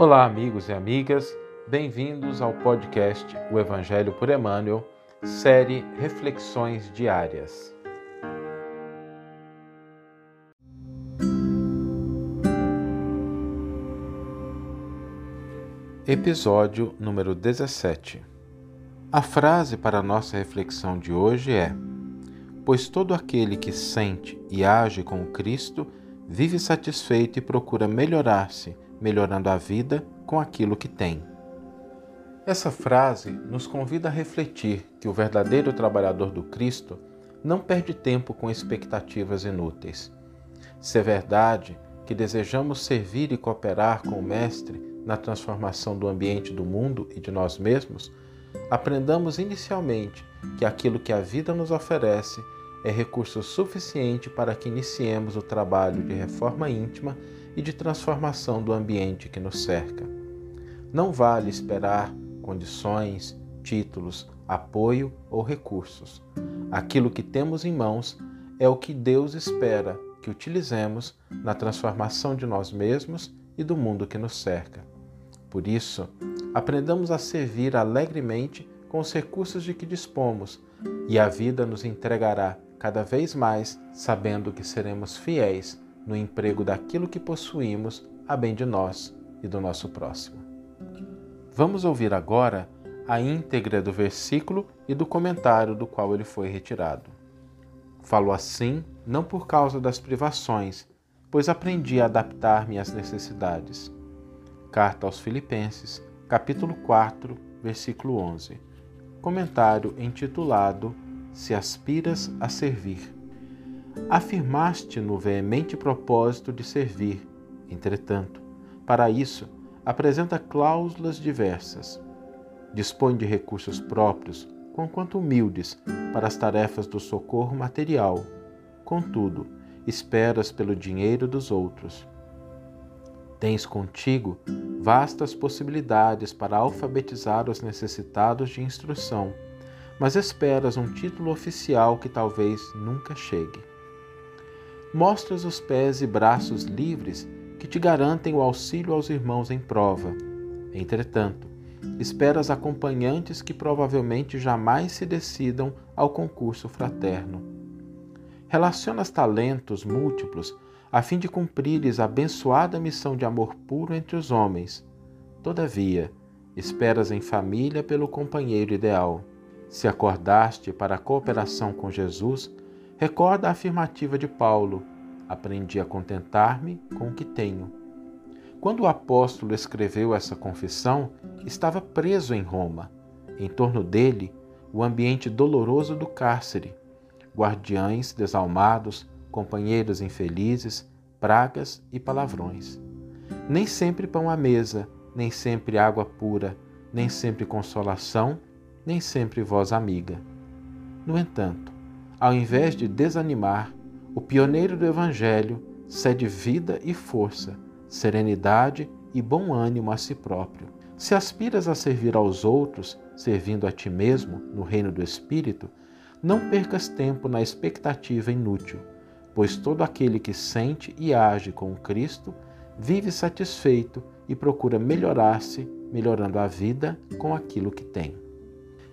Olá, amigos e amigas, bem-vindos ao podcast O Evangelho por Emmanuel, série Reflexões Diárias. Episódio número 17 A frase para a nossa reflexão de hoje é: Pois todo aquele que sente e age com Cristo vive satisfeito e procura melhorar-se melhorando a vida com aquilo que tem. Essa frase nos convida a refletir que o verdadeiro trabalhador do Cristo não perde tempo com expectativas inúteis. Se é verdade que desejamos servir e cooperar com o Mestre na transformação do ambiente do mundo e de nós mesmos, aprendamos inicialmente que aquilo que a vida nos oferece é recurso suficiente para que iniciemos o trabalho de reforma íntima e de transformação do ambiente que nos cerca. Não vale esperar condições, títulos, apoio ou recursos. Aquilo que temos em mãos é o que Deus espera que utilizemos na transformação de nós mesmos e do mundo que nos cerca. Por isso, aprendamos a servir alegremente com os recursos de que dispomos, e a vida nos entregará cada vez mais, sabendo que seremos fiéis no emprego daquilo que possuímos a bem de nós e do nosso próximo. Vamos ouvir agora a íntegra do versículo e do comentário do qual ele foi retirado. Falo assim não por causa das privações, pois aprendi a adaptar-me às necessidades. Carta aos Filipenses, capítulo 4, versículo 11. Comentário intitulado Se aspiras a servir. Afirmaste no veemente propósito de servir, entretanto, para isso, apresenta cláusulas diversas. Dispõe de recursos próprios, conquanto humildes, para as tarefas do socorro material. Contudo, esperas pelo dinheiro dos outros. Tens contigo vastas possibilidades para alfabetizar os necessitados de instrução, mas esperas um título oficial que talvez nunca chegue mostras os pés e braços livres que te garantem o auxílio aos irmãos em prova. Entretanto, esperas acompanhantes que provavelmente jamais se decidam ao concurso fraterno. Relacionas talentos múltiplos a fim de cumprires a abençoada missão de amor puro entre os homens. Todavia, esperas em família pelo companheiro ideal. Se acordaste para a cooperação com Jesus, Recorda a afirmativa de Paulo: Aprendi a contentar-me com o que tenho. Quando o apóstolo escreveu essa confissão, estava preso em Roma. Em torno dele, o ambiente doloroso do cárcere, guardiães desalmados, companheiros infelizes, pragas e palavrões. Nem sempre pão à mesa, nem sempre água pura, nem sempre consolação, nem sempre voz amiga. No entanto, ao invés de desanimar, o pioneiro do Evangelho cede vida e força, serenidade e bom ânimo a si próprio. Se aspiras a servir aos outros, servindo a ti mesmo no reino do Espírito, não percas tempo na expectativa inútil, pois todo aquele que sente e age com Cristo vive satisfeito e procura melhorar-se, melhorando a vida com aquilo que tem.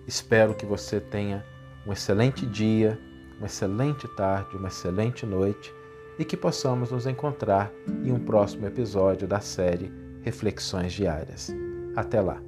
Espero que você tenha um excelente dia uma excelente tarde, uma excelente noite e que possamos nos encontrar em um próximo episódio da série Reflexões Diárias. Até lá!